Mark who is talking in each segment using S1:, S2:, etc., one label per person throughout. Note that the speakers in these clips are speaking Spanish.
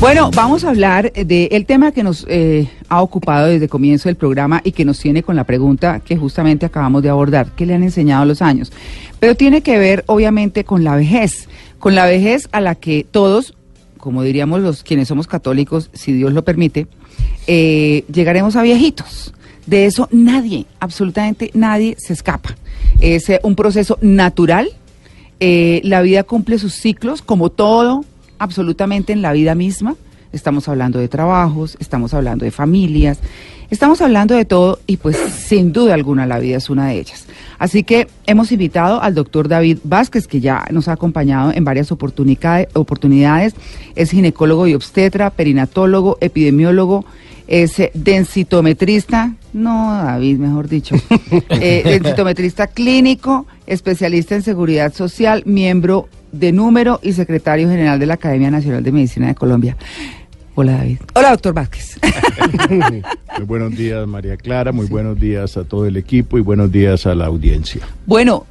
S1: Bueno, vamos a hablar del tema que nos eh, ha ocupado desde comienzo del programa y que nos tiene con la pregunta que justamente acabamos de abordar, ¿qué le han enseñado los años? Pero tiene que ver obviamente con la vejez, con la vejez a la que todos, como diríamos los quienes somos católicos, si Dios lo permite, eh, llegaremos a viejitos. De eso nadie, absolutamente nadie se escapa. Es eh, un proceso natural. Eh, la vida cumple sus ciclos, como todo, absolutamente en la vida misma. Estamos hablando de trabajos, estamos hablando de familias, estamos hablando de todo y pues sin duda alguna la vida es una de ellas. Así que hemos invitado al doctor David Vázquez, que ya nos ha acompañado en varias oportunidades. Es ginecólogo y obstetra, perinatólogo, epidemiólogo, es densitometrista, no, David, mejor dicho, eh, densitometrista clínico, especialista en seguridad social, miembro de número y secretario general de la Academia Nacional de Medicina de Colombia. Hola David. Hola doctor Vázquez.
S2: muy buenos días María Clara, muy buenos días a todo el equipo y buenos días a la audiencia.
S1: Bueno,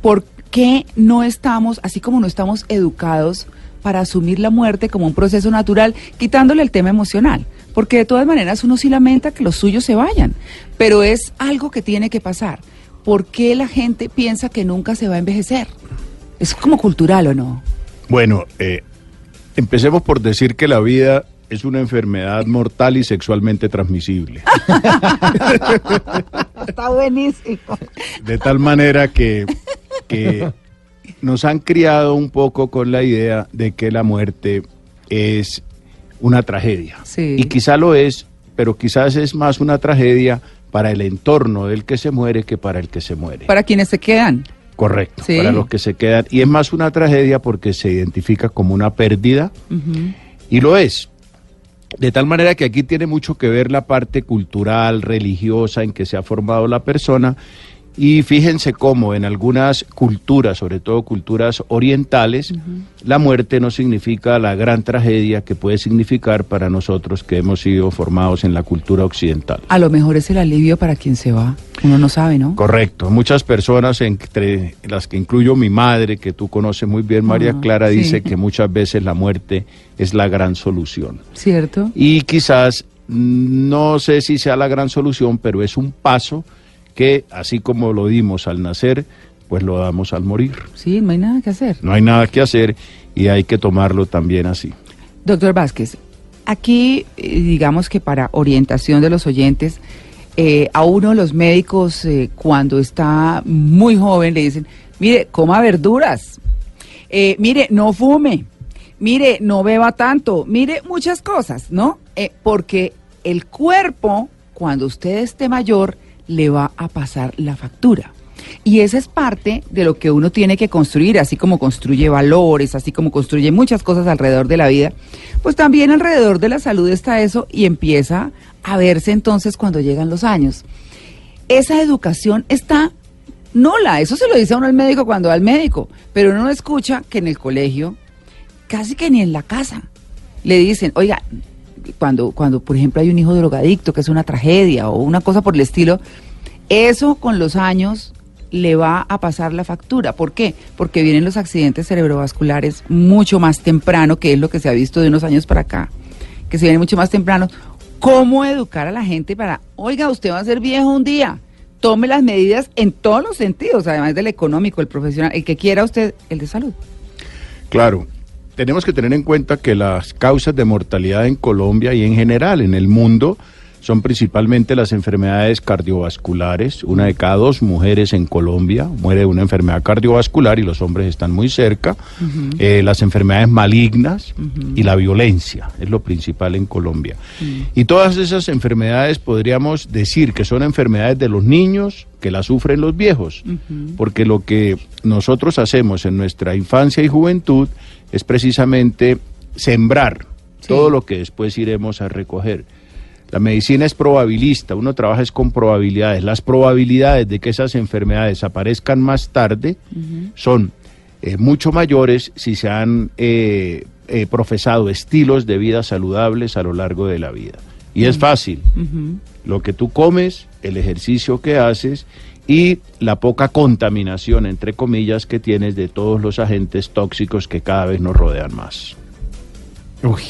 S1: ¿por qué no estamos, así como no estamos educados para asumir la muerte como un proceso natural, quitándole el tema emocional? porque de todas maneras uno sí lamenta que los suyos se vayan, pero es algo que tiene que pasar. ¿Por qué la gente piensa que nunca se va a envejecer? ¿Es como cultural o no?
S2: Bueno, eh, empecemos por decir que la vida es una enfermedad mortal y sexualmente transmisible.
S1: Está buenísimo.
S2: De tal manera que, que nos han criado un poco con la idea de que la muerte es una tragedia. Y quizá lo es, pero quizás es más una tragedia para el entorno del que se muere que para el que se muere.
S1: Para quienes se quedan.
S2: Correcto, para los que se quedan. Y es más una tragedia porque se identifica como una pérdida y lo es. De tal manera que aquí tiene mucho que ver la parte cultural, religiosa en que se ha formado la persona y fíjense cómo en algunas culturas, sobre todo culturas orientales, la muerte no significa la gran tragedia que puede significar para nosotros que hemos sido formados en la cultura occidental.
S1: A lo mejor es el alivio para quien se va. Uno no sabe, ¿no?
S2: Correcto. Muchas personas, entre las que incluyo mi madre, que tú conoces muy bien, María ah, Clara, dice que muchas veces la muerte es la gran solución.
S1: ¿Cierto?
S2: Y quizás, no sé si sea la gran solución, pero es un paso que así como lo dimos al nacer, pues lo damos al morir.
S1: Sí, no hay nada que hacer.
S2: No hay nada que hacer y hay que tomarlo también así.
S1: Doctor Vázquez, aquí eh, digamos que para orientación de los oyentes, eh, a uno los médicos eh, cuando está muy joven le dicen, mire, coma verduras, mire, no fume, mire, no beba tanto, mire muchas cosas, ¿no? porque el cuerpo, cuando usted esté mayor, le va a pasar la factura. Y esa es parte de lo que uno tiene que construir, así como construye valores, así como construye muchas cosas alrededor de la vida, pues también alrededor de la salud está eso y empieza a verse entonces cuando llegan los años. Esa educación está nula, eso se lo dice a uno al médico cuando va al médico, pero uno no escucha que en el colegio, casi que ni en la casa, le dicen, oiga, cuando, cuando por ejemplo hay un hijo drogadicto, que es una tragedia o una cosa por el estilo, eso con los años le va a pasar la factura. ¿Por qué? Porque vienen los accidentes cerebrovasculares mucho más temprano, que es lo que se ha visto de unos años para acá, que se vienen mucho más temprano. ¿Cómo educar a la gente para, oiga, usted va a ser viejo un día? Tome las medidas en todos los sentidos, además del económico, el profesional, el que quiera usted, el de salud.
S2: Claro, tenemos que tener en cuenta que las causas de mortalidad en Colombia y en general en el mundo son principalmente las enfermedades cardiovasculares. Una de cada dos mujeres en Colombia muere de una enfermedad cardiovascular y los hombres están muy cerca. Eh, las enfermedades malignas y la violencia es lo principal en Colombia. Y todas esas enfermedades podríamos decir que son enfermedades de los niños que las sufren los viejos, porque lo que nosotros hacemos en nuestra infancia y juventud es precisamente sembrar todo lo que después iremos a recoger. La medicina es probabilista, uno trabaja es con probabilidades. Las probabilidades de que esas enfermedades aparezcan más tarde son eh, mucho mayores si se han eh, eh, profesado estilos de vida saludables a lo largo de la vida. Y es fácil. Lo que tú comes, el ejercicio que haces y la poca contaminación, entre comillas, que tienes de todos los agentes tóxicos que cada vez nos rodean más.
S3: Uy.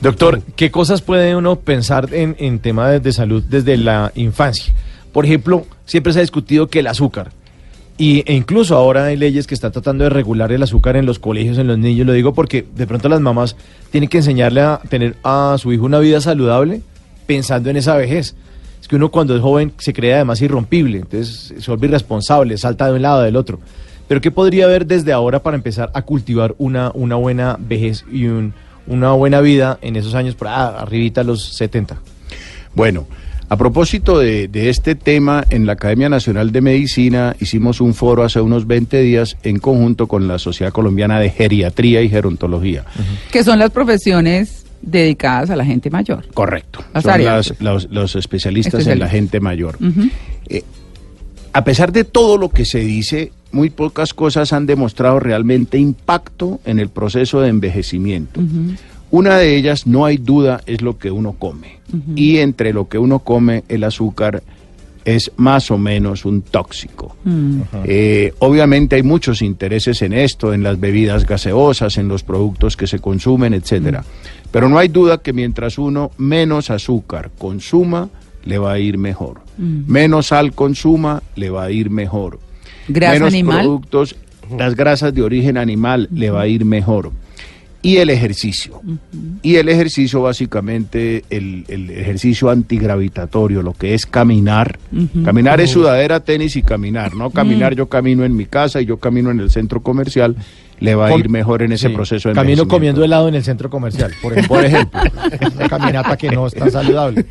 S3: Doctor, ¿qué cosas puede uno pensar en, en tema de, de salud desde la infancia? Por ejemplo, siempre se ha discutido que el azúcar, y, e incluso ahora hay leyes que están tratando de regular el azúcar en los colegios, en los niños, lo digo porque de pronto las mamás tienen que enseñarle a tener a su hijo una vida saludable pensando en esa vejez. Es que uno cuando es joven se cree además irrompible, entonces se vuelve irresponsable, salta de un lado del otro. Pero ¿qué podría haber desde ahora para empezar a cultivar una, una buena vejez y un, una buena vida en esos años, por ah, arribita a los 70?
S2: Bueno, a propósito de, de este tema, en la Academia Nacional de Medicina hicimos un foro hace unos 20 días en conjunto con la Sociedad Colombiana de Geriatría y Gerontología.
S1: Que son las profesiones dedicadas a la gente mayor.
S2: Correcto.
S1: Las
S2: Son
S1: áreas,
S2: las- los, los especialistas en la gente mayor. Eh, a pesar de todo lo que se dice, muy pocas cosas han demostrado realmente impacto en el proceso de envejecimiento. Una de ellas, no hay duda, es lo que uno come. Y entre lo que uno come, el azúcar es más o menos un tóxico. Eh, obviamente hay muchos intereses en esto, en las bebidas gaseosas, en los productos que se consumen, etcétera. Pero no hay duda que mientras uno menos azúcar consuma, le va a ir mejor. Menos sal consuma, le va a ir mejor.
S1: Grasa
S2: menos
S1: animal.
S2: productos, las grasas de origen animal, le va a ir mejor. Y el ejercicio. Y el ejercicio, básicamente, el, el ejercicio antigravitatorio, lo que es caminar. Caminar es sudadera, tenis y caminar. No caminar, yo camino en mi casa y yo camino en el centro comercial, le va a ir mejor en ese
S3: Sí,
S2: proceso de
S3: Camino comiendo helado en el centro comercial, por ejemplo.
S2: Por ejemplo.
S3: Una caminata que no es tan saludable.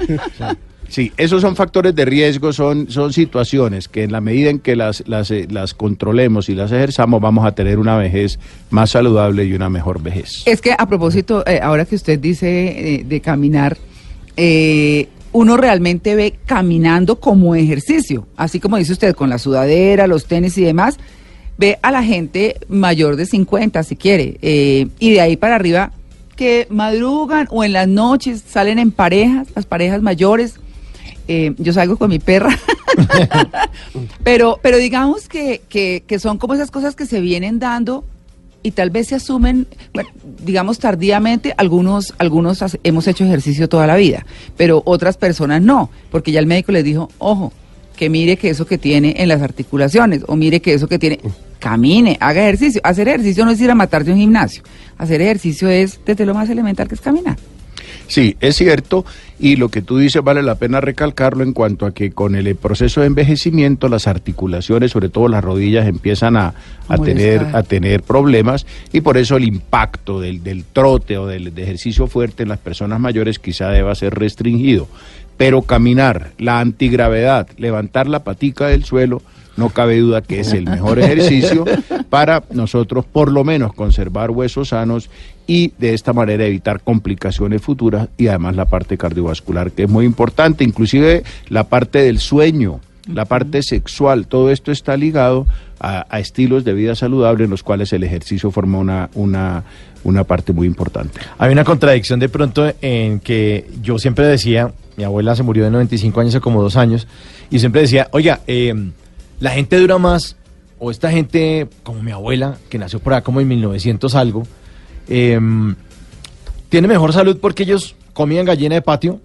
S2: Sí, esos son factores de riesgo, son, son situaciones que en la medida en que las, las, eh, las controlemos y las ejerzamos, vamos a tener una vejez más saludable y una mejor vejez.
S1: Es que a propósito, eh, ahora que usted dice eh, de caminar, eh, uno realmente ve caminando como ejercicio, así como dice usted, con la sudadera, los tenis y demás, ve a la gente mayor de 50 si quiere, eh, y de ahí para arriba que madrugan o en las noches salen en parejas, las parejas mayores. Eh, yo salgo con mi perra. pero, pero digamos que, que, que son como esas cosas que se vienen dando y tal vez se asumen, bueno, digamos tardíamente, algunos, algunos hemos hecho ejercicio toda la vida, pero otras personas no, porque ya el médico les dijo, ojo, que mire que eso que tiene en las articulaciones, o mire que eso que tiene, camine, haga ejercicio. Hacer ejercicio no es ir a matarse a un gimnasio, hacer ejercicio es desde lo más elemental que es caminar.
S2: Sí, es cierto, y lo que tú dices vale la pena recalcarlo en cuanto a que con el proceso de envejecimiento las articulaciones, sobre todo las rodillas, empiezan a, a tener, a tener problemas y por eso el impacto del, del trote o del de ejercicio fuerte en las personas mayores quizá deba ser restringido. Pero caminar, la antigravedad, levantar la patica del suelo, no cabe duda que es el mejor ejercicio para nosotros por lo menos conservar huesos sanos y de esta manera evitar complicaciones futuras y además la parte cardiovascular que es muy importante, inclusive la parte del sueño, la parte sexual, todo esto está ligado a, a estilos de vida saludable en los cuales el ejercicio forma una, una, una parte muy importante.
S3: Hay una contradicción de pronto en que yo siempre decía, mi abuela se murió de 95 años hace como dos años, y siempre decía, oiga, eh, la gente dura más, o esta gente como mi abuela, que nació por acá como en 1900 algo, eh, tiene mejor salud porque ellos comían gallina de patio,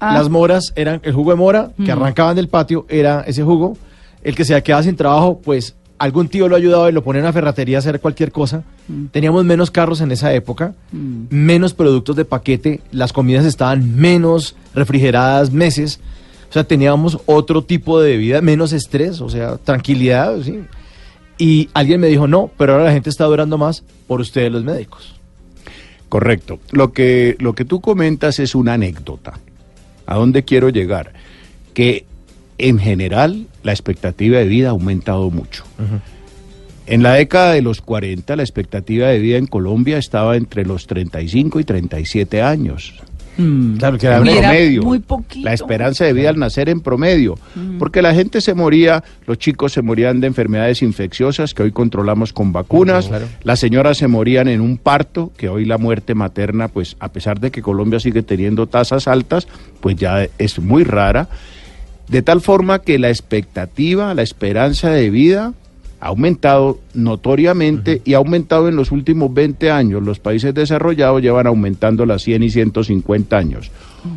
S1: Ah.
S3: las moras eran el jugo de mora que arrancaban del patio, era ese jugo, el que se quedaba sin trabajo, pues algún tío lo ha ayudado y lo pone en una ferretería a hacer cualquier cosa. Teníamos menos carros en esa época, menos productos de paquete, las comidas estaban menos refrigeradas meses. O sea, teníamos otro tipo de vida, menos estrés, o sea, tranquilidad, ¿sí? Y alguien me dijo, no, pero ahora la gente está durando más por ustedes los médicos.
S2: Correcto. Lo que, lo que tú comentas es una anécdota. ¿A dónde quiero llegar? Que en general la expectativa de vida ha aumentado mucho. En la década de los 40 la expectativa de vida en Colombia estaba entre los 35 y 37 años.
S3: Claro, que
S2: En
S3: era
S1: era
S2: promedio.
S1: muy poquito.
S2: La esperanza de vida al nacer en promedio. Porque la gente se moría, los chicos se morían de enfermedades infecciosas que hoy controlamos con vacunas.
S3: Claro.
S2: Las señoras se morían en un parto, que hoy la muerte materna, pues a pesar de que Colombia sigue teniendo tasas altas, pues ya es muy rara. De tal forma que la expectativa, la esperanza de vida ha aumentado notoriamente y ha aumentado en los últimos 20 años. Los países desarrollados llevan aumentando las 100 y 150 años.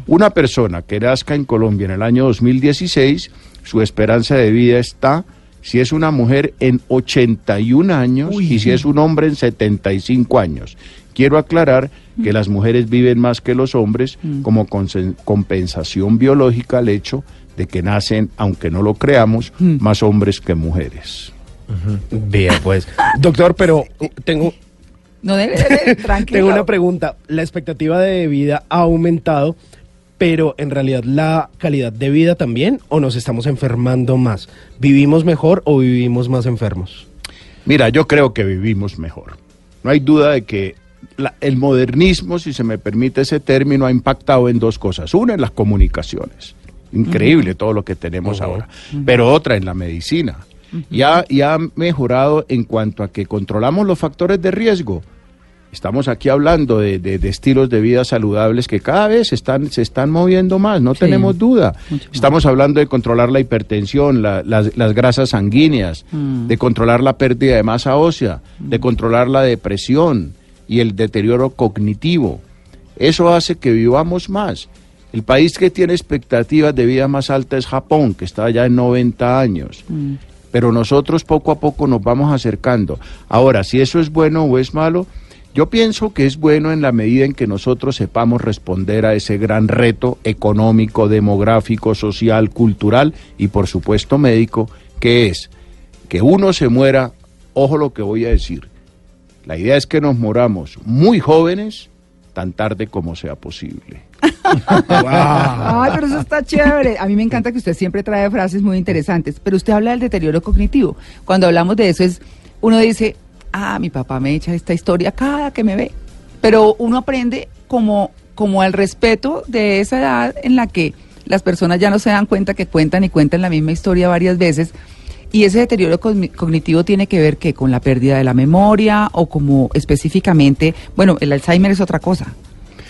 S2: Una persona que nazca en Colombia en el año 2016, su esperanza de vida está, si es una mujer, en 81 años y si es un hombre, en 75 años. Quiero aclarar que las mujeres viven más que los hombres como consen- compensación biológica al hecho de que nacen, aunque no lo creamos, más hombres que mujeres.
S4: Bien, pues. Doctor, pero uh, tengo,
S1: No debe, debe, tranquilo.
S4: tengo una pregunta. La expectativa de vida ha aumentado, pero en realidad la calidad de vida también, o nos estamos enfermando más? ¿Vivimos mejor o vivimos más enfermos?
S2: Mira, yo creo que vivimos mejor. No hay duda de que la- el modernismo, si se me permite ese término, ha impactado en dos cosas. Una, en las comunicaciones. Increíble todo lo que tenemos ahora. Pero otra, en la medicina. y, ha, y ha mejorado en cuanto a que controlamos los factores de riesgo. Estamos aquí hablando de, de- de estilos de vida saludables que cada vez están, se están moviendo más, no
S1: Sí,
S2: tenemos duda.
S1: mucho más.
S2: Estamos hablando de controlar la hipertensión, la- las, las grasas sanguíneas,
S1: Mm.
S2: de controlar la pérdida de masa ósea, de controlar la depresión y el deterioro cognitivo. Eso hace que vivamos más. El país que tiene expectativas de vida más alta es Japón, que está ya en 90 años. Pero nosotros poco a poco nos vamos acercando. Ahora, si eso es bueno o es malo, yo pienso que es bueno en la medida en que nosotros sepamos responder a ese gran reto económico, demográfico, social, cultural y por supuesto médico, que es que uno se muera, ojo lo que voy a decir, la idea es que nos moramos muy jóvenes, tan tarde como sea posible.
S1: Ay, pero eso está chévere. A mí me encanta que usted siempre trae frases muy interesantes, pero usted habla del deterioro cognitivo. Cuando hablamos de eso es, uno dice, ah, mi papá me echa esta historia cada que me ve. Pero uno aprende como, como al respeto de esa edad en la que las personas ya no se dan cuenta que cuentan y cuentan la misma historia varias veces. Y ese deterioro cogni- cognitivo tiene que ver que con la pérdida de la memoria o como específicamente, bueno, el Alzheimer es otra cosa,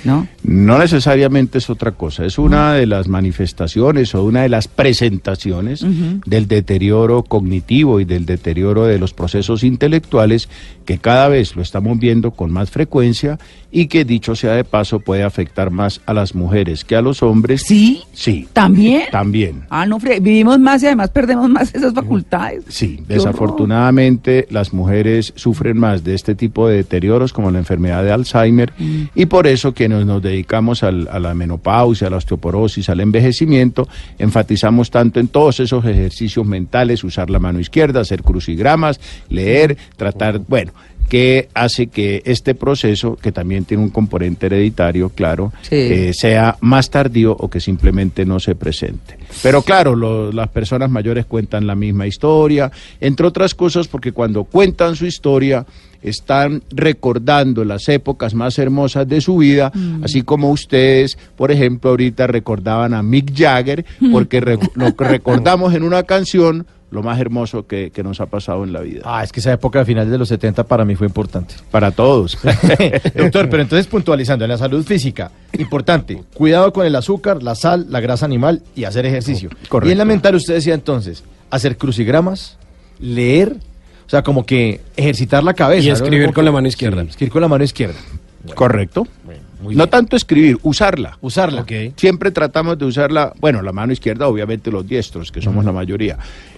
S1: ¿no?
S2: No necesariamente es otra cosa, es una de las manifestaciones o una de las presentaciones del deterioro cognitivo y del deterioro de los procesos intelectuales que cada vez lo estamos viendo con más frecuencia y que dicho sea de paso puede afectar más a las mujeres que a los hombres.
S1: Sí,
S2: Sí,
S1: también.
S2: también.
S1: Ah, no, vivimos más y además perdemos más esas facultades.
S2: Sí,
S1: Qué horror.
S2: desafortunadamente las mujeres sufren más de este tipo de deterioros como la enfermedad de Alzheimer y por eso nos dedicamos al- a la menopausia, a la osteoporosis, al envejecimiento, enfatizamos tanto en todos esos ejercicios mentales, usar la mano izquierda, hacer crucigramas, leer, tratar, bueno, que hace que este proceso, que también tiene un componente hereditario, claro,
S1: Sí.
S2: eh, sea más tardío o que simplemente no se presente. Pero claro, lo- las personas mayores cuentan la misma historia, entre otras cosas porque cuando cuentan su historia están recordando las épocas más hermosas de su vida, así como ustedes, por ejemplo, ahorita recordaban a Mick Jagger, porque re- lo recordamos en una canción lo más hermoso que, que nos ha pasado en la vida.
S3: Ah, es que esa época de finales de los 70 para mí fue importante.
S2: Para todos.
S3: Doctor, pero entonces puntualizando, en la salud física, importante, cuidado con el azúcar, la sal, la grasa animal y hacer ejercicio.
S2: Correcto.
S3: Y en la mental usted decía entonces, hacer crucigramas, leer, o sea, como que ejercitar la cabeza.
S4: Y escribir con la mano izquierda.
S3: Sí, escribir con la mano izquierda.
S2: Correcto.
S3: muy
S2: no
S3: bien.
S2: tanto escribir, usarla.
S3: Usarla.
S4: Ok.
S2: Siempre tratamos de usar la, bueno, la mano izquierda, obviamente los diestros, que somos la mayoría.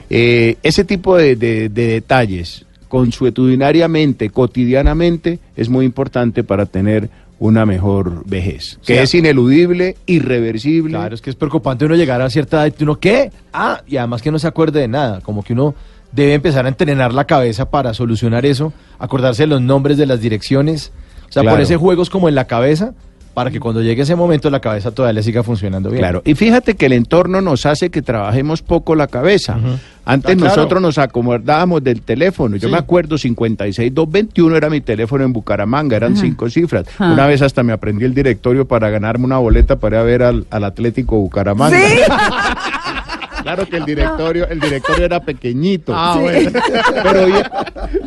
S2: Eh, ese tipo de, de- de detalles, consuetudinariamente, cotidianamente, es muy importante para tener una mejor vejez, que
S3: sea,
S2: es ineludible, irreversible.
S3: Claro, es que es preocupante uno llegar a cierta edad y uno, ¿qué? Ah, y además que no se acuerde de nada, como que uno debe empezar a entrenar la cabeza para solucionar eso, acordarse de los nombres de las direcciones, o sea,
S2: Claro.
S3: ponerse juegos como en la cabeza para que cuando llegue ese momento la cabeza todavía le siga funcionando bien.
S2: Claro, y fíjate que el entorno nos hace que trabajemos poco la cabeza. Antes
S3: Ah, claro.
S2: nosotros nos acomodábamos del teléfono. Yo
S3: Sí.
S2: me acuerdo, 56221 era mi teléfono en Bucaramanga, eran cinco cifras.
S1: Ajá.
S2: Una vez hasta me aprendí el directorio para ganarme una boleta para ir a ver al, al Atlético Bucaramanga. Claro que el directorio, el directorio era pequeñito.
S3: Ah, bueno.
S2: Pero hoy,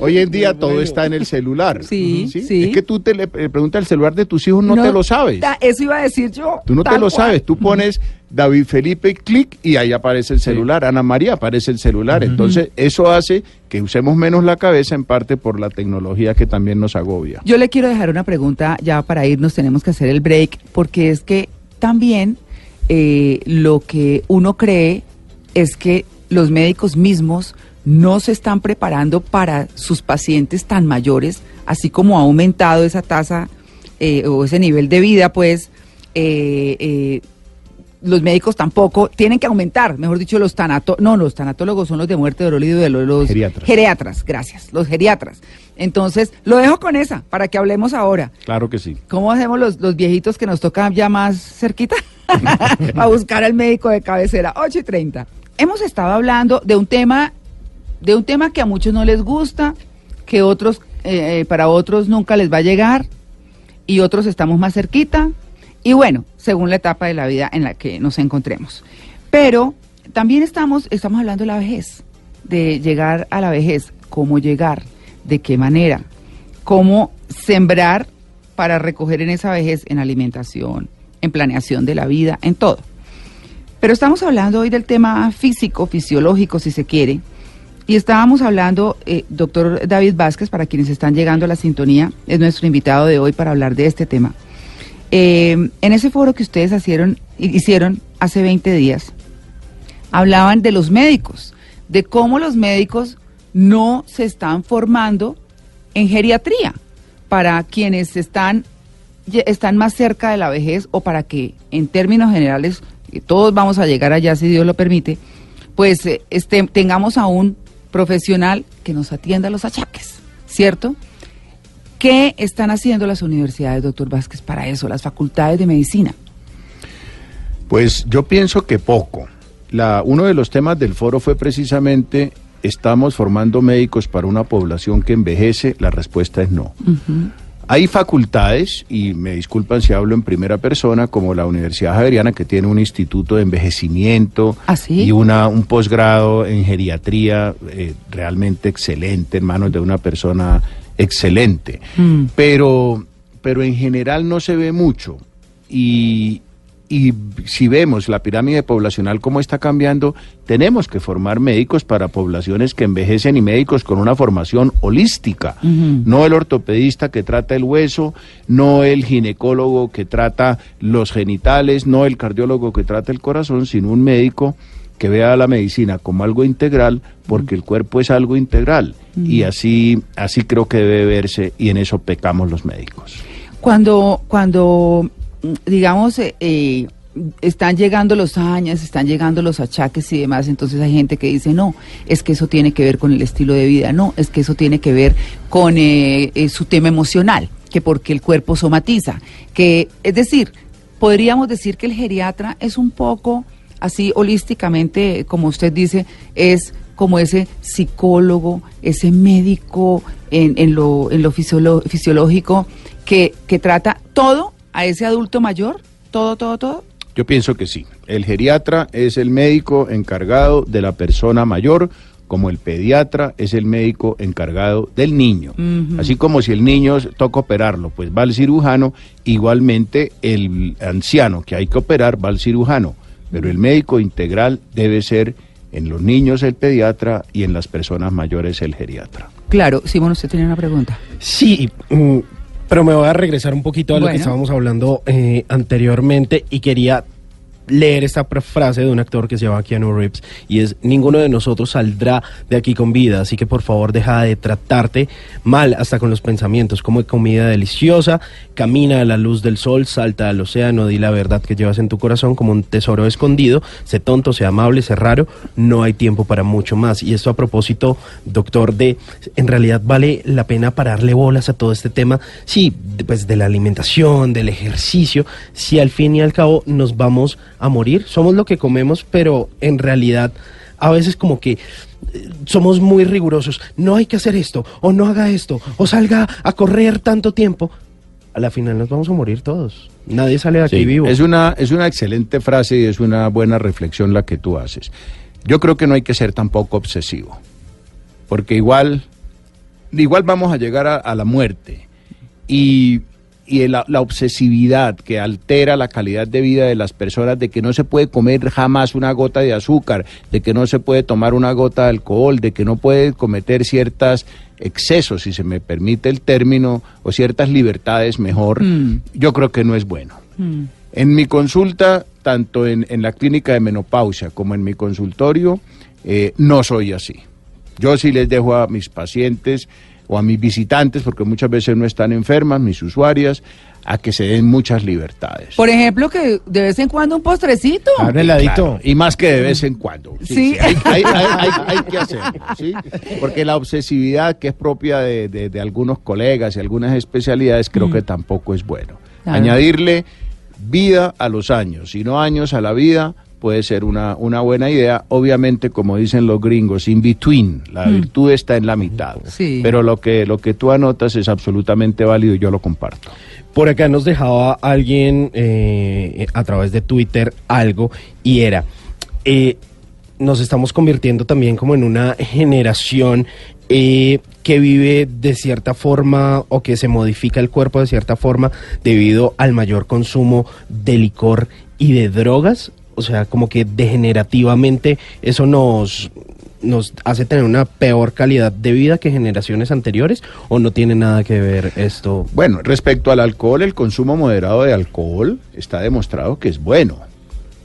S2: hoy en día todo está en el celular.
S1: Sí, sí.
S2: Es que tú te le preguntas el celular de tus hijos, no, te lo sabes.
S1: ta- Eso iba a decir yo.
S2: Tú no te lo
S1: cual.
S2: sabes, tú pones David Felipe, clic y ahí aparece el celular, Ana María aparece el celular. Entonces, eso hace que usemos menos la cabeza en parte por la tecnología que también nos agobia.
S1: Yo le quiero dejar una pregunta ya para irnos, tenemos que hacer el break, porque es que también eh, lo que uno cree es que los médicos mismos no se están preparando para sus pacientes tan mayores, así como ha aumentado esa tasa eh, o ese nivel de vida, pues eh, eh, los médicos tampoco tienen que aumentar, mejor dicho, los tanato no, los tanatólogos son los de muerte, dolor y duelo, los
S2: Geriatras.
S1: geriatras, gracias, los geriatras. Entonces, lo dejo con esa, para que hablemos ahora.
S2: Claro que sí.
S1: ¿Cómo hacemos los, los viejitos que nos tocan ya más cerquita? a buscar al médico de cabecera, 8 y 30. Hemos estado hablando de un tema, de un tema que a muchos no les gusta, que otros, eh, eh, para otros nunca les va a llegar, y otros estamos más cerquita, y bueno, según la etapa de la vida en la que nos encontremos. Pero también estamos, estamos hablando de la vejez, de llegar a la vejez, cómo llegar, de qué manera, cómo sembrar para recoger en esa vejez, en alimentación, en planeación de la vida, en todo. Pero estamos hablando hoy del tema físico, fisiológico, si se quiere. Y estábamos hablando, eh, doctor David Vázquez, para quienes están llegando a la sintonía, es nuestro invitado de hoy para hablar de este tema. Eh, en ese foro que ustedes hicieron, hace 20 días, hablaban de los médicos, de cómo los médicos no se están formando en geriatría para quienes están, están más cerca de la vejez o para que en términos generales que todos vamos a llegar allá si Dios lo permite, pues eh, este, tengamos a un profesional que nos atienda los achaques, ¿cierto? ¿Qué están haciendo las universidades, doctor Vázquez, para eso, las facultades de medicina?
S2: Pues yo pienso que poco. La, uno de los temas del foro fue precisamente, ¿estamos formando médicos para una población que envejece? La respuesta es no. Hay facultades, y me disculpan si hablo en primera persona, como la Universidad Javeriana, que tiene un instituto de envejecimiento
S1: ¿Ah, sí?
S2: y una, un posgrado en geriatría eh, realmente excelente, en manos de una persona excelente.
S1: Mm.
S2: Pero, pero en general no se ve mucho. Y, y si vemos la pirámide poblacional cómo está cambiando, tenemos que formar médicos para poblaciones que envejecen y médicos con una formación holística. No el ortopedista que trata el hueso, no el ginecólogo que trata los genitales, no el cardiólogo que trata el corazón, sino un médico que vea la medicina como algo integral, porque el cuerpo es algo integral. Y así, así creo que debe verse, y en eso pecamos los médicos.
S1: Cuando, cuando digamos, eh, eh, están llegando los años, están llegando los achaques y demás, entonces hay gente que dice, no, es que eso tiene que ver con el estilo de vida, no, es que eso tiene que ver con eh, eh, su tema emocional, que porque el cuerpo somatiza, que, es decir, podríamos decir que el geriatra es un poco así holísticamente, como usted dice, es como ese psicólogo, ese médico en, en lo, en lo fisiológico que, que trata todo a ese adulto mayor, todo, todo, todo.
S2: Yo pienso que sí. El geriatra es el médico encargado de la persona mayor, como el pediatra es el médico encargado del niño. Así como si el niño toca operarlo, pues va al cirujano, igualmente el anciano que hay que operar va al cirujano. Pero el médico integral debe ser en los niños el pediatra y en las personas mayores el geriatra.
S1: Claro, Simón, usted tiene una pregunta.
S4: Sí, mm, pero me voy a regresar un poquito a lo
S1: Bueno.
S4: que estábamos hablando eh, anteriormente y quería leer esta frase de un actor que se llama Keanu Reeves y es ninguno de nosotros saldrá de aquí con vida, así que por favor deja de tratarte mal hasta con los pensamientos, come comida deliciosa, camina a la luz del sol, salta al océano, di la verdad que llevas en tu corazón como un tesoro escondido, sé tonto, sé amable, sé raro, no hay tiempo para mucho más. Y esto a propósito, doctor, de en realidad vale la pena pararle bolas a todo este tema, sí, pues de la alimentación, del ejercicio, si al fin y al cabo nos vamos a morir, somos lo que comemos, pero en realidad a veces como que eh, somos muy rigurosos, no hay que hacer esto, o no haga esto, o salga a correr tanto tiempo. A la final nos vamos a morir todos. Nadie sale de aquí
S2: Sí,
S4: vivo.
S2: Es una, es una excelente frase y es una buena reflexión la que tú haces. Yo creo que no hay que ser tampoco obsesivo, porque igual, igual vamos a llegar a, a la muerte y, y la, la obsesividad que altera la calidad de vida de las personas, de que no se puede comer jamás una gota de azúcar, de que no se puede tomar una gota de alcohol, de que no puede cometer ciertas excesos, si se me permite el término, o ciertas libertades mejor,
S1: Mm.
S2: yo creo que no es bueno.
S1: Mm.
S2: En mi consulta, tanto en, en la clínica de menopausia como en mi consultorio, eh, no soy así. Yo sí les dejo a mis pacientes o a mis visitantes, porque muchas veces no están enfermas, mis usuarias, a que se den muchas libertades.
S1: Por ejemplo, que de vez en cuando un postrecito.
S3: Claro, heladito.
S2: Claro, y más que de vez en cuando.
S1: Sí.
S2: hay, hay- hay- hay- hay que hacerlo, ¿sí? Porque la obsesividad que es propia de, de- de algunos colegas y algunas especialidades creo que tampoco es bueno.
S1: Claro.
S2: Añadirle vida a los años y no años a la vida puede ser una, una buena idea. Obviamente, como dicen los gringos, in between, la virtud está en la mitad.
S1: Sí.
S2: Pero lo que, lo que tú anotas es absolutamente válido y yo lo comparto.
S4: Por acá nos dejaba alguien eh, a través de Twitter algo y era, eh, nos estamos convirtiendo también como en una generación eh, que vive de cierta forma o que se modifica el cuerpo de cierta forma debido al mayor consumo de licor y de drogas. O sea, como que degenerativamente eso nos, nos hace tener una peor calidad de vida que generaciones anteriores o no tiene nada que ver esto
S2: Bueno, respecto al alcohol, el consumo moderado de alcohol está demostrado que es bueno.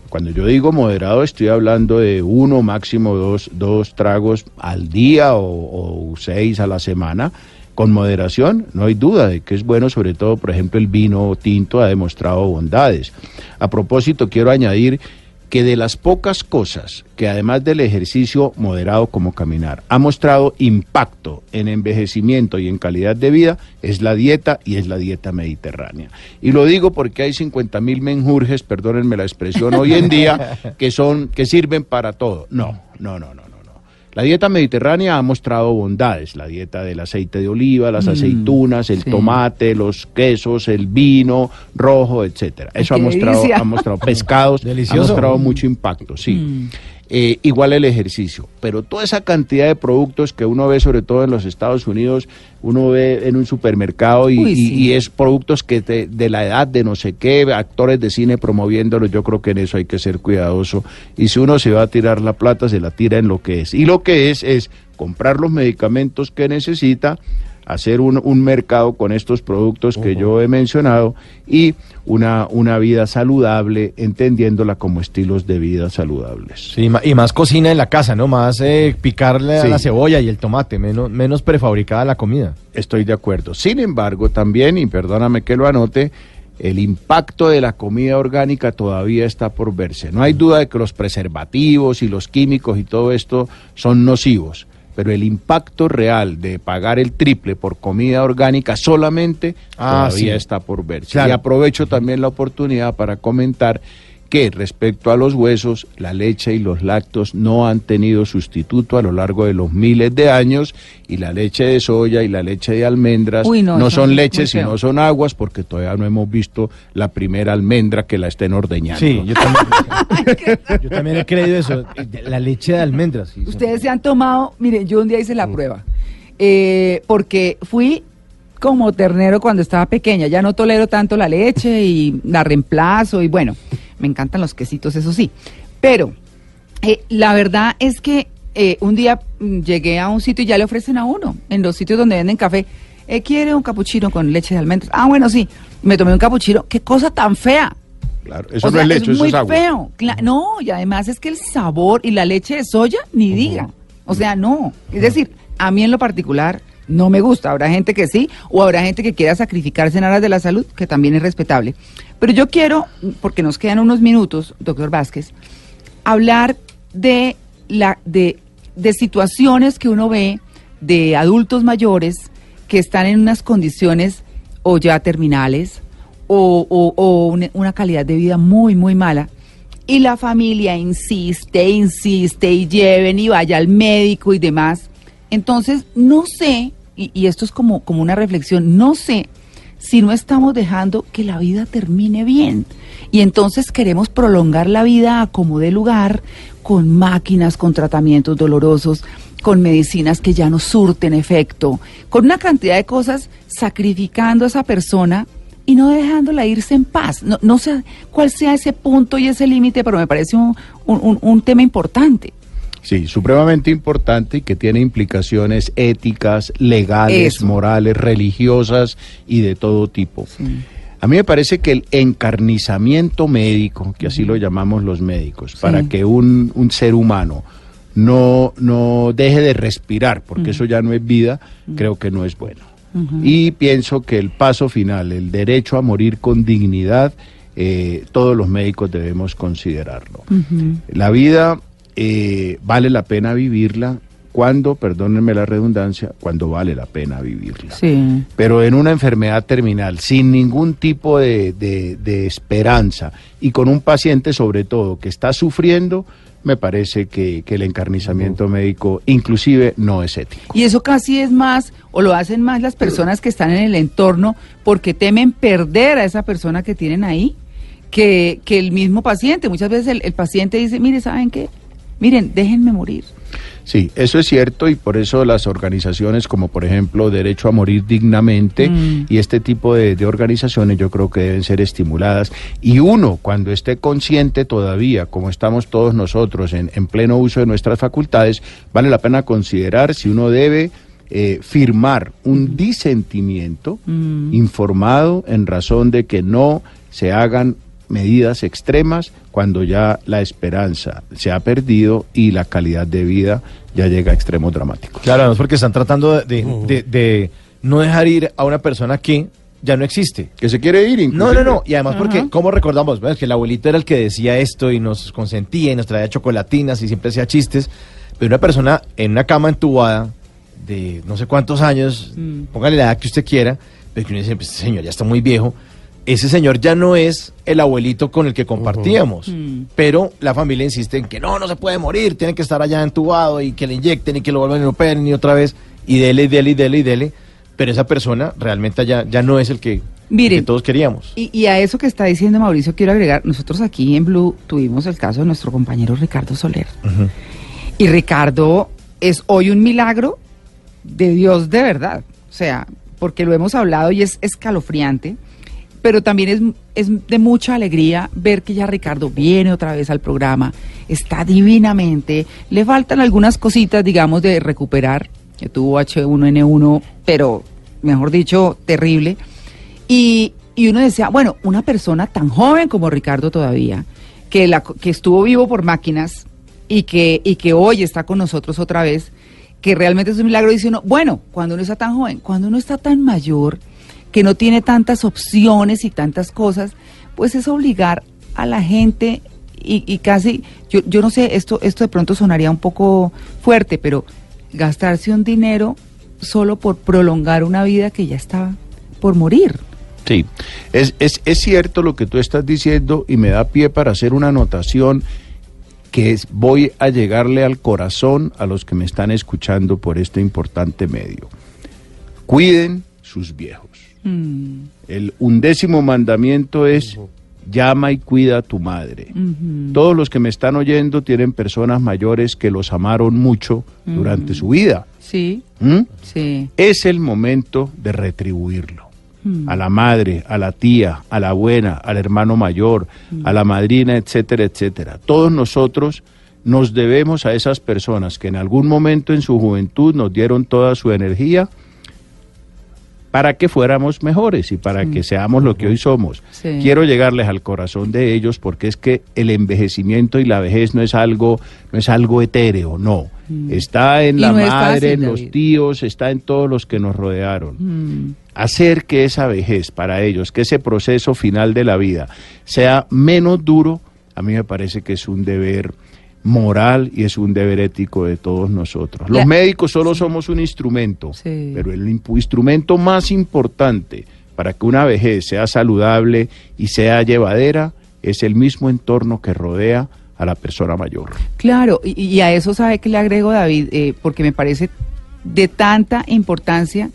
S2: Cuando yo digo moderado, estoy hablando de uno, máximo dos, dos tragos al día o, o seis a la semana. Con moderación, no hay duda de que es bueno, sobre todo, por ejemplo, el vino tinto ha demostrado bondades. A propósito, quiero añadir que de las pocas cosas que además del ejercicio moderado como caminar ha mostrado impacto en envejecimiento y en calidad de vida es la dieta y es la dieta mediterránea. Y lo digo porque hay 50 mil menjurjes, perdónenme la expresión hoy en día, que son que sirven para todo. No, no, no, no. La dieta mediterránea ha mostrado bondades, la dieta del aceite de oliva, las
S1: Mm,
S2: aceitunas, el
S1: sí.
S2: tomate, los quesos, el vino rojo, etcétera. Eso ha mostrado, ha mostrado pescados,
S3: Delicioso.
S2: ha mostrado mucho impacto, sí.
S1: Mm.
S2: Eh, igual el ejercicio, pero toda esa cantidad de productos que uno ve, sobre todo en los Estados Unidos, uno ve en un supermercado y,
S1: Uy,
S2: y-
S1: sí.
S2: y es productos que te- de la edad de no sé qué, actores de cine promoviéndolos, yo creo que en eso hay que ser cuidadoso. Y si uno se va a tirar la plata, se la tira en lo que es. Y lo que es es comprar los medicamentos que necesita, hacer un, un mercado con estos productos que yo he mencionado y una, una vida saludable, entendiéndola como estilos de vida saludables.
S3: Sí, y más cocina en la casa, ¿no? Más eh, picarle a la cebolla y el tomate, menos, menos prefabricada la comida.
S2: Estoy de acuerdo. Sin embargo, también, y perdóname que lo anote, el impacto de la comida orgánica todavía está por verse. No hay duda de que los preservativos y los químicos y todo esto son nocivos, pero el impacto real de pagar el triple por comida orgánica solamente
S3: Ah,
S2: todavía
S3: sí.
S2: está por verse.
S3: Claro.
S2: Y aprovecho también la oportunidad para comentar que respecto a los huesos, la leche y los lácteos no han tenido sustituto a lo largo de los miles de años y la leche de soya y la leche de almendras
S1: Uy, no,
S2: son
S1: es
S2: leches sino son aguas porque todavía no hemos visto la primera almendra que la estén ordeñando.
S3: Sí, yo también, yo también he creído eso. La leche de almendras. sí,
S1: Ustedes se han tomado, miren, yo un día hice la prueba, eh, porque fui como ternero cuando estaba pequeña, ya no tolero tanto la leche y la reemplazo y bueno, me encantan los quesitos, eso sí, pero eh, la verdad es que eh, un día mm, llegué a un sitio y ya le ofrecen a uno, en los sitios donde venden café, eh, ¿quiere un capuchino con leche de almendras? Ah, bueno, sí, me tomé un capuchino, qué cosa tan fea.
S2: claro. Eso
S1: O
S2: no
S1: sea,
S2: es leche, eso
S1: muy
S2: es agua.
S1: feo. Cla- no, y además es que el sabor y la leche de soya, ni diga. O sea, no. Es decir, a mí en lo particular no me gusta. Habrá gente que sí, o habrá gente que quiera sacrificarse en aras de la salud, que también es respetable. Pero yo quiero, porque nos quedan unos minutos, doctor Vázquez, hablar de la de, de situaciones que uno ve de adultos mayores que están en unas condiciones o ya terminales o, o- o una, calidad de vida muy, muy mala. Y la familia insiste, insiste y lleven y vaya al médico y demás. Entonces, no sé, y, y esto es como, como una reflexión, no sé si no estamos dejando que la vida termine bien. Y entonces queremos prolongar la vida a como de lugar, con máquinas, con tratamientos dolorosos, con medicinas que ya no surten efecto, con una cantidad de cosas, sacrificando a esa persona y no dejándola irse en paz. No, no sé cuál sea ese punto y ese límite, pero me parece un, un- un- un tema importante.
S2: Sí, supremamente importante y que tiene implicaciones éticas, legales,
S1: Eso.
S2: morales, religiosas y de todo tipo. A mí me parece que el encarnizamiento médico, que así lo llamamos los médicos, para que un, un ser humano no, no deje de respirar, porque eso ya no es vida, creo que no es bueno. Y pienso que el paso final, el derecho a morir con dignidad, eh, todos los médicos debemos considerarlo. La vida eh, vale la pena vivirla cuando, perdónenme la redundancia, cuando vale la pena vivirla.
S1: Sí.
S2: Pero en una enfermedad terminal, sin ningún tipo de, de- de esperanza y con un paciente sobre todo que está sufriendo, me parece que, que el encarnizamiento médico inclusive no es ético.
S1: Y eso casi es más, o lo hacen más las personas que están en el entorno porque temen perder a esa persona que tienen ahí, que, que el mismo paciente. Muchas veces el, el paciente dice, mire, ¿saben qué? Miren, déjenme morir.
S2: Sí, eso es cierto y por eso las organizaciones como por ejemplo Derecho a Morir Dignamente
S1: Mm.
S2: y este tipo de, de organizaciones yo creo que deben ser estimuladas y uno cuando esté consciente todavía, como estamos todos nosotros en, en pleno uso de nuestras facultades, vale la pena considerar si uno debe eh, firmar un disentimiento
S1: Mm.
S2: informado en razón de que no se hagan medidas extremas cuando ya la esperanza se ha perdido y la calidad de vida ya llega a extremos dramáticos.
S3: Claro, además porque están tratando de, de- de- de no dejar ir a una persona que ya no existe.
S2: Que se quiere ir
S3: No,
S2: inclusive.
S3: no, no. Y además porque, ¿cómo recordamos? Bueno, es que el abuelito era el que decía esto y nos consentía y nos traía chocolatinas y siempre hacía chistes. Pero una persona en una cama entubada de no sé cuántos años,
S1: Mm.
S3: póngale la edad que usted quiera, pero que uno dice, pues, este señor ya está muy viejo. Ese señor ya no es el abuelito con el que compartíamos.
S1: Mm.
S3: Pero la familia insiste en que no, no se puede morir, tiene que estar allá entubado y que le inyecten y que lo vuelvan a operen y otra vez. Y dele, y dele, y dele, y dele. Pero esa persona realmente ya, ya no es el que, el que todos queríamos.
S1: Y, y a eso que está diciendo Mauricio, quiero agregar, nosotros aquí en Blue tuvimos el caso de nuestro compañero Ricardo Soler. Y Ricardo es hoy un milagro de Dios de verdad. O sea, porque lo hemos hablado y es escalofriante, pero también es, es de mucha alegría ver que ya Ricardo viene otra vez al programa, está divinamente, le faltan algunas cositas, digamos, de recuperar, que tuvo H1N1, pero mejor dicho, terrible. Y, y uno decía, bueno, una persona tan joven como Ricardo todavía, que, la, que estuvo vivo por máquinas y que, y que hoy está con nosotros otra vez, que realmente es un milagro, dice uno, bueno, cuando uno está tan joven, cuando uno está tan mayor, que no tiene tantas opciones y tantas cosas, pues es obligar a la gente y, casi, yo, yo no sé, esto, esto de pronto sonaría un poco fuerte, pero gastarse un dinero solo por prolongar una vida que ya está por morir.
S2: Sí, es, es, es cierto lo que tú estás diciendo y me da pie para hacer una anotación que voy a llegarle al corazón a los que me están escuchando por este importante medio. Cuiden sus viejos.
S1: Mm,
S2: El undécimo mandamiento es llama y cuida a tu madre. Todos los que me están oyendo tienen personas mayores que los amaron mucho durante su vida.
S1: Sí,
S2: ¿Mm?
S1: sí.
S2: Es el momento de retribuirlo.
S1: Mm.
S2: A la madre, a la tía, a la abuela, al hermano mayor, a la madrina, etcétera, etcétera. Todos nosotros nos debemos a esas personas que en algún momento en su juventud nos dieron toda su energía para que fuéramos mejores y para que seamos lo que hoy somos.
S1: Sí.
S2: Quiero llegarles al corazón de ellos porque es que el envejecimiento y la vejez no es algo, no es algo etéreo, no. Está en
S1: Mm. Y
S2: la
S1: no
S2: madre,
S1: fácil,
S2: en los tíos, está en todos los que nos rodearon
S1: Mm.
S2: hacer que esa vejez para ellos, que ese proceso final de la vida sea menos duro, a mí me parece que es un deber moral y es un deber ético de todos nosotros. Los
S1: La-
S2: médicos solo somos un instrumento,
S1: Sí.
S2: pero el instrumento más importante para que una vejez sea saludable y sea llevadera es el mismo entorno que rodea a la persona mayor.
S1: Claro, y, y a eso sabe que le agrego, David, Eh, porque me parece de tanta importancia.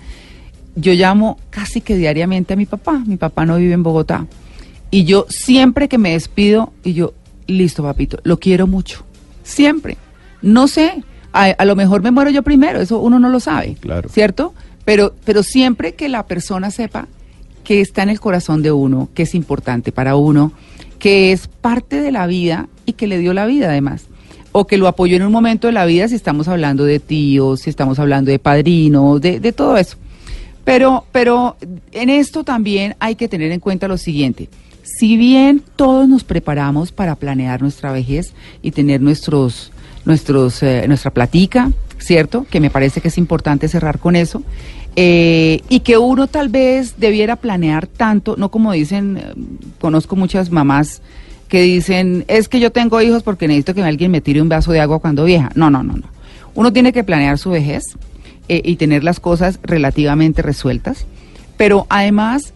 S1: Yo llamo casi que diariamente a mi papá. Mi papá no vive en Bogotá. Y yo siempre que me despido, y yo, listo, papito, lo quiero mucho. Siempre. No sé, a, a lo mejor me muero yo primero, eso uno no lo sabe.
S2: Claro.
S1: ¿Cierto? Pero, pero siempre que la persona sepa que está en el corazón de uno, que es importante para uno, que es parte de la vida y que le dio la vida además. O que lo apoyó en un momento de la vida si estamos hablando de tíos, si estamos hablando de padrinos, de, de todo eso. Pero, pero en esto también hay que tener en cuenta lo siguiente. Si bien todos nos preparamos para planear nuestra vejez y tener nuestros, nuestros, eh, nuestra platica, ¿cierto? Que me parece que es importante cerrar con eso. eh, y que uno tal vez debiera planear tanto, no como dicen, eh, conozco muchas mamás que dicen, es que yo tengo hijos porque necesito que alguien me tire un vaso de agua cuando vieja. No, no, no, no. Uno tiene que planear su vejez y tener las cosas relativamente resueltas, pero además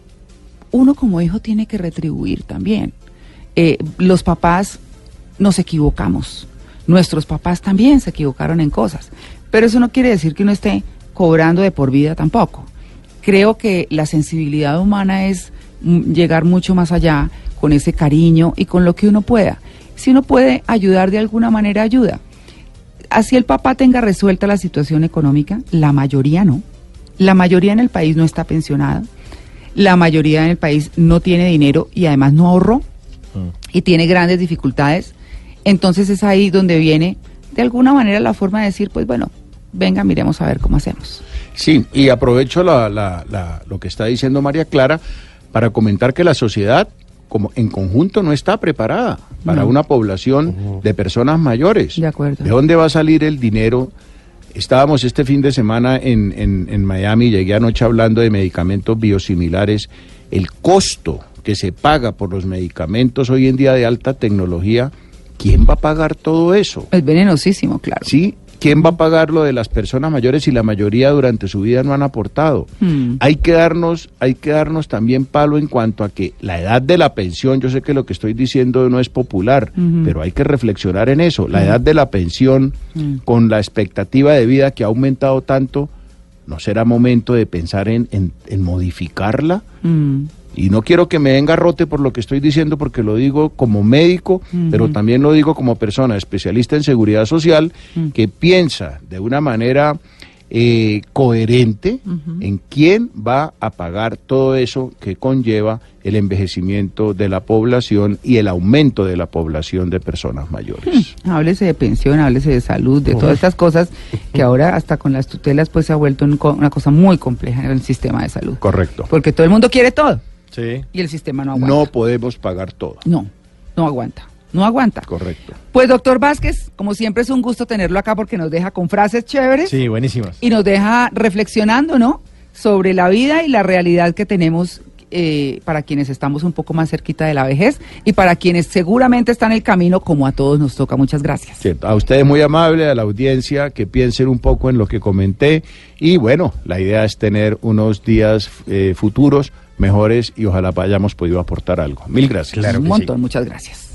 S1: uno como hijo tiene que retribuir también. Eh, los papás nos equivocamos, nuestros papás también se equivocaron en cosas, pero eso no quiere decir que uno esté cobrando de por vida tampoco. Creo que la sensibilidad humana es mm, llegar mucho más allá con ese cariño y con lo que uno pueda. Si uno puede ayudar de alguna manera, ayuda. Así el papá tenga resuelta la situación económica, la mayoría no. La mayoría en el país no está pensionada. La mayoría en el país no tiene dinero y además no ahorró y tiene grandes dificultades. Entonces es ahí donde viene de alguna manera la forma de decir, pues bueno, venga, miremos a ver cómo hacemos.
S2: Sí, y aprovecho la- la- la- lo que está diciendo María Clara para comentar que la sociedad como en conjunto no está preparada para
S1: No.
S2: una población de personas mayores.
S1: De acuerdo.
S2: ¿De dónde va a salir el dinero? Estábamos este fin de semana en, en, en Miami, llegué anoche hablando de medicamentos biosimilares. El costo que se paga por los medicamentos hoy en día de alta tecnología, ¿quién va a pagar todo eso?
S1: Es venenosísimo, claro.
S2: ¿Sí? ¿Quién va a pagar lo de las personas mayores si la mayoría durante su vida no han aportado?
S1: Hmm.
S2: Hay que darnos, hay que darnos también palo en cuanto a que la edad de la pensión, yo sé que lo que estoy diciendo no es popular, pero hay que reflexionar en eso. La edad de la pensión,
S1: Mm.
S2: con la expectativa de vida que ha aumentado tanto, ¿no será momento de pensar en, en- en modificarla?
S1: Mm.
S2: Y no quiero que me den garrote por lo que estoy diciendo, porque lo digo como médico, pero también lo digo como persona especialista en seguridad social, que piensa de una manera eh, coherente en quién va a pagar todo eso que conlleva el envejecimiento de la población y el aumento de la población de personas mayores.
S1: Háblese de pensión, háblese de salud, de todas estas cosas que ahora hasta con las tutelas pues se ha vuelto una cosa muy compleja en el sistema de salud.
S2: Correcto.
S1: Porque todo el mundo quiere todo
S3: Sí.
S1: y el sistema no aguanta.
S2: No podemos pagar todo.
S1: No, no aguanta, no aguanta.
S2: Correcto.
S1: Pues doctor Vázquez, como siempre es un gusto tenerlo acá porque nos deja con frases chéveres
S3: Sí, buenísimas.
S1: y nos deja reflexionando, ¿no? Sobre la vida y la realidad que tenemos eh, para quienes estamos un poco más cerquita de la vejez y para quienes seguramente están en el camino como a todos nos toca. Muchas gracias.
S2: Sí, a ustedes muy amable, a la audiencia, que piensen un poco en lo que comenté. Y bueno, la idea es tener unos días eh, futuros mejores y ojalá hayamos podido aportar algo. Mil gracias.
S3: Claro
S1: un montón, muchas gracias.